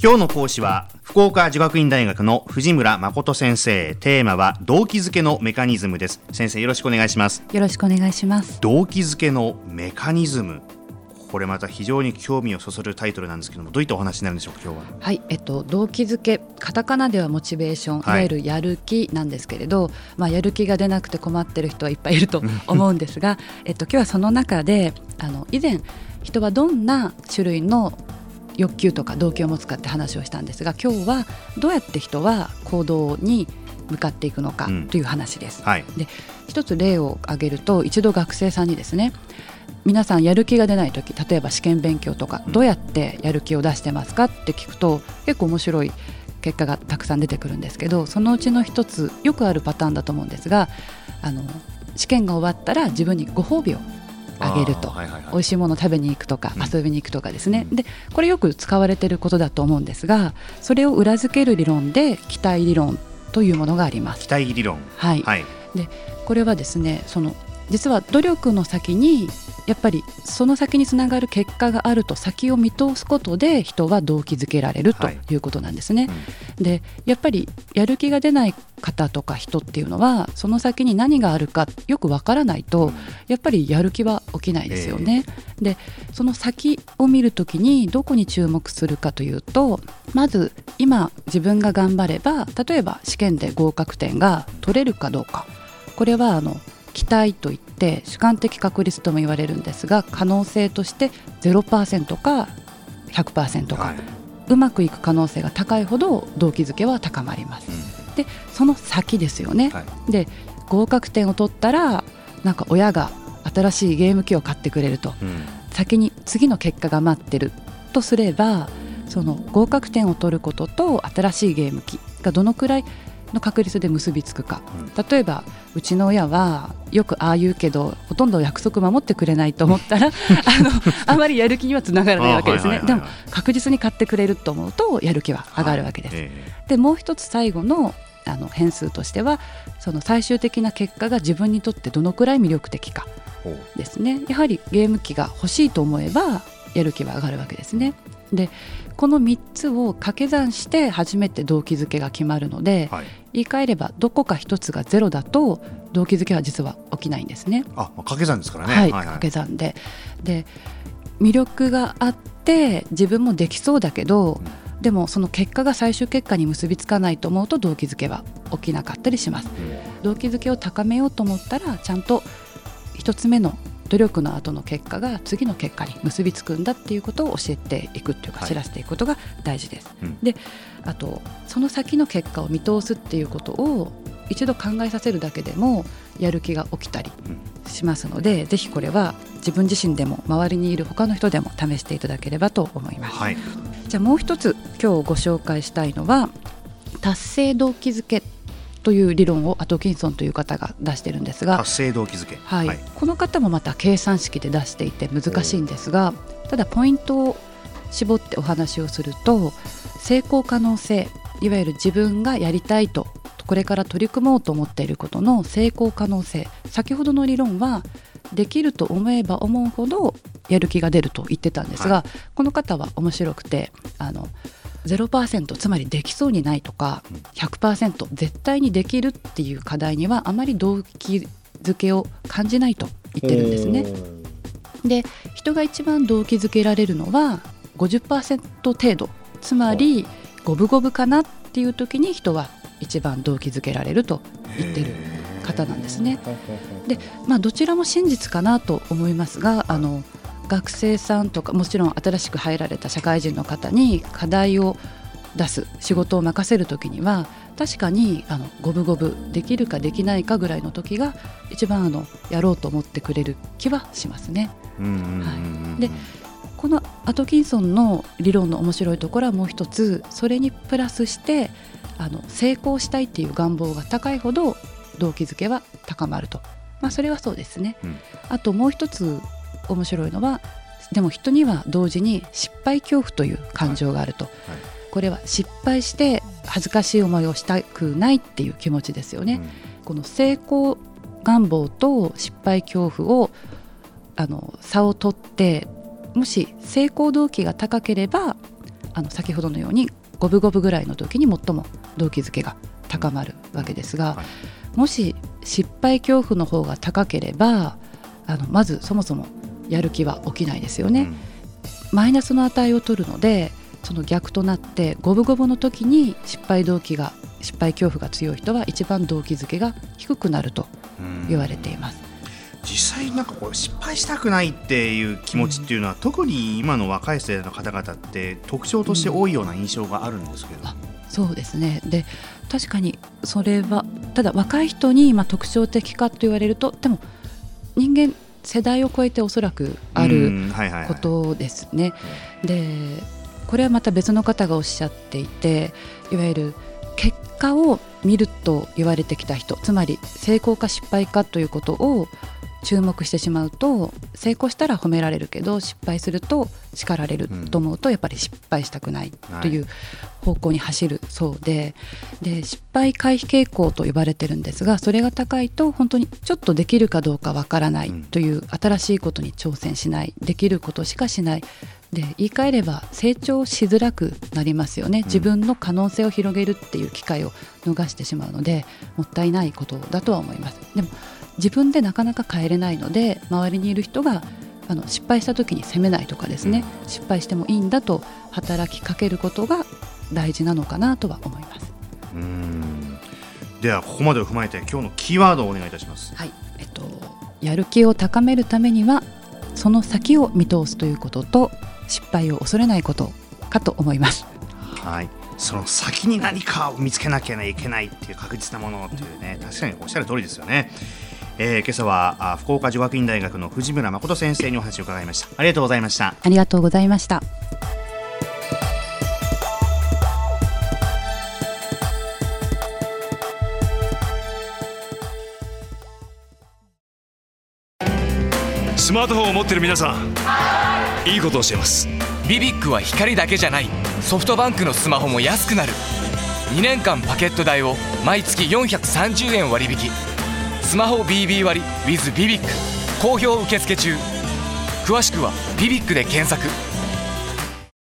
今日の講師は福岡女学院大学の藤村誠先生。テーマは動機づけのメカニズムです。先生よろしくお願いします。よろしくお願いします。動機づけのメカニズム。これまた非常に興味をそそるタイトルなんですけどもどういったお話になるんでしょうか今日は。はいえっと動機づけカタカナではモチベーション、い、わゆるやる気なんですけれど、まあやる気が出なくて困ってる人はいっぱいいると思うんですが えっと今日はその中であの以前人はどんな種類の欲求とか動機を持つかって話をしたんですが今日はどうやって人は行動に向かっていくのかという話です。うんはい、で一つ例を挙げると一度学生さんにですね皆さんやる気が出ない時例えば試験勉強とかどうやってやる気を出してますかって聞くと結構面白い結果がたくさん出てくるんですけどそのうちの一つよくあるパターンだと思うんですがあの試験が終わったら自分にご褒美をあげると、はいはいはい、美味しいもの食べに行くとか、遊びに行くとかですね、うん、でこれよく使われていることだと思うんですがそれを裏付ける理論で期待理論というものがあります。期待理論。はい、はい、でこれはですねその実は努力の先にやっぱりその先につながる結果があると先を見通すことで人は動機づけられるとい。うことなんですね。はいうん、でやっぱりやる気が出ない方とか人っていうのはその先に何があるかよくわからないとやっぱりやる気は起きないですよね。えー、でその先を見るときにどこに注目するかというとまず今自分が頑張れば例えば試験で合格点が取れるかどうか。これはあの期待といって主観的確率とも言われるんですが可能性として0%か100%か、はい、うまくいく可能性が高いほど動機づけは高まります。うん、でその先ですよね、はい、で合格点を取ったらなんか親が新しいゲーム機を買ってくれると、うん、先に次の結果が待ってるとすればその合格点を取ることと新しいゲーム機がどのくらいの確率で結びつくか、例えばうちの親はよくああ言うけどほとんど約束守ってくれないと思ったら あのあまりやる気にはつながらないわけですね、でも確実に買ってくれると思うとやる気は上がるわけです。はい。えー、でもう一つ最後のあの変数としてはその最終的な結果が自分にとってどのくらい魅力的かですね。やはりゲーム機が欲しいと思えばやる気は上がるわけですね。でこの3つを掛け算して初めて動機づけが決まるので、はい、言い換えればどこか1つがゼロだと動機づけは実は起きないんですね。あ掛け算ですからね、はい、掛け算で。で魅力があって自分もできそうだけど、うん、でもその結果が最終結果に結びつかないと思うと動機づけは起きなかったりします。うん、動機づけを高めようと思ったらちゃんと1つ目の努力の後の結果が次の結果に結びつくんだっていうことを教えていくっていうか知らせていくことが大事です。はいうん、であとその先の結果を見通すっていうことを一度考えさせるだけでもやる気が起きたりしますので、うん、ぜひこれは自分自身でも周りにいる他の人でも試していただければと思います。はい、じゃあもう一つ今日ご紹介したいのは達成動機づけという理論をアトキンソンという方が出してるんですが達成動機づけ、はい、はい、この方もまた計算式で出していて難しいんですがただポイントを絞ってお話をすると成功可能性いわゆる自分がやりたいとこれから取り組もうと思っていることの成功可能性先ほどの理論はできると思えば思うほどやる気が出ると言ってたんですが、はい、この方は面白くてあの0%つまりできそうにないとか100%絶対にできるっていう課題にはあまり動機づけを感じないと言ってるんですね。で人が一番動機づけられるのは50%程度。つまり五分五分かなっていう時に人は一番動機づけられると言ってる方なんですね。でまあどちらも真実かなと思いますがあの学生さんとかもちろん新しく入られた社会人の方に課題を出す仕事を任せる時には確かにあの五分五分できるかできないかぐらいの時が一番あのやろうと思ってくれる気はしますね。はい、でこのアトキンソンの理論の面白いところはもう一つそれにプラスしてあの成功したいっていう願望が高いほど動機づけは高まると、まあ、それはそうですね。うん、あともう一つ面白いのはでも人には同時に失敗恐怖という感情があると、はい。はい、これは失敗して恥ずかしい思いをしたくないっていう気持ちですよね。うん、この成功願望と失敗恐怖をあの差を取ってもし成功動機が高ければあの先ほどのように五分五分ぐらいの時に最も動機づけが高まるわけですが、はい、もし失敗恐怖の方が高ければあのまずそもそもやる気は起きないですよね。うん、マイナスの値を取るのでその逆となって五分五分の時に失敗動機が失敗恐怖が強い人は一番動機づけが低くなると言われています。実際なんかこう失敗したくないっていう気持ちっていうのは、うん、特に今の若い世代の方々って特徴として多いような印象があるんですけど、うん、そうですねで確かにそれはただ若い人に今特徴的かと言われるとでも人間世代を超えておそらくあることですね。でこれはまた別の方がおっしゃっていていわゆる結果を見ると言われてきた人つまり成功か失敗かということを注目してしまうと成功したら褒められるけど失敗すると叱られると思うとやっぱり失敗したくないという方向に走るそうでで失敗回避傾向と呼ばれてるんですがそれが高いと本当にちょっとできるかどうかわからないという新しいことに挑戦しないできることしかしない。で言い換えれば成長しづらくなりますよね。自分の可能性を広げるっていう機会を逃してしまうのでもったいないことだとは思います。でも自分でなかなか変えれないので周りにいる人があの失敗した時に責めないとかですね、うん、失敗してもいいんだと働きかけることが大事なのかなとは思います。うん。ではここまでを踏まえて今日のキーワードをお願いいたします。はい。えっとやる気を高めるためにはその先を見通すということと失敗を恐れないことかと思います。はい。その先に何かを見つけなきゃいけないっていう確実なものというね確かにおっしゃる通りですよねえー、今朝は福岡女学院大学の藤村誠先生にお話を伺いました。ありがとうございました。ありがとうございました。スマートフォンを持ってる皆さんいいことをしています。ビビックは光だけじゃない。ソフトバンクのスマホも安くなる。2年間パケット代を毎月430円割引スマホ BB 割 with ビビック好評受付中。詳しくは「ビビック」で検索。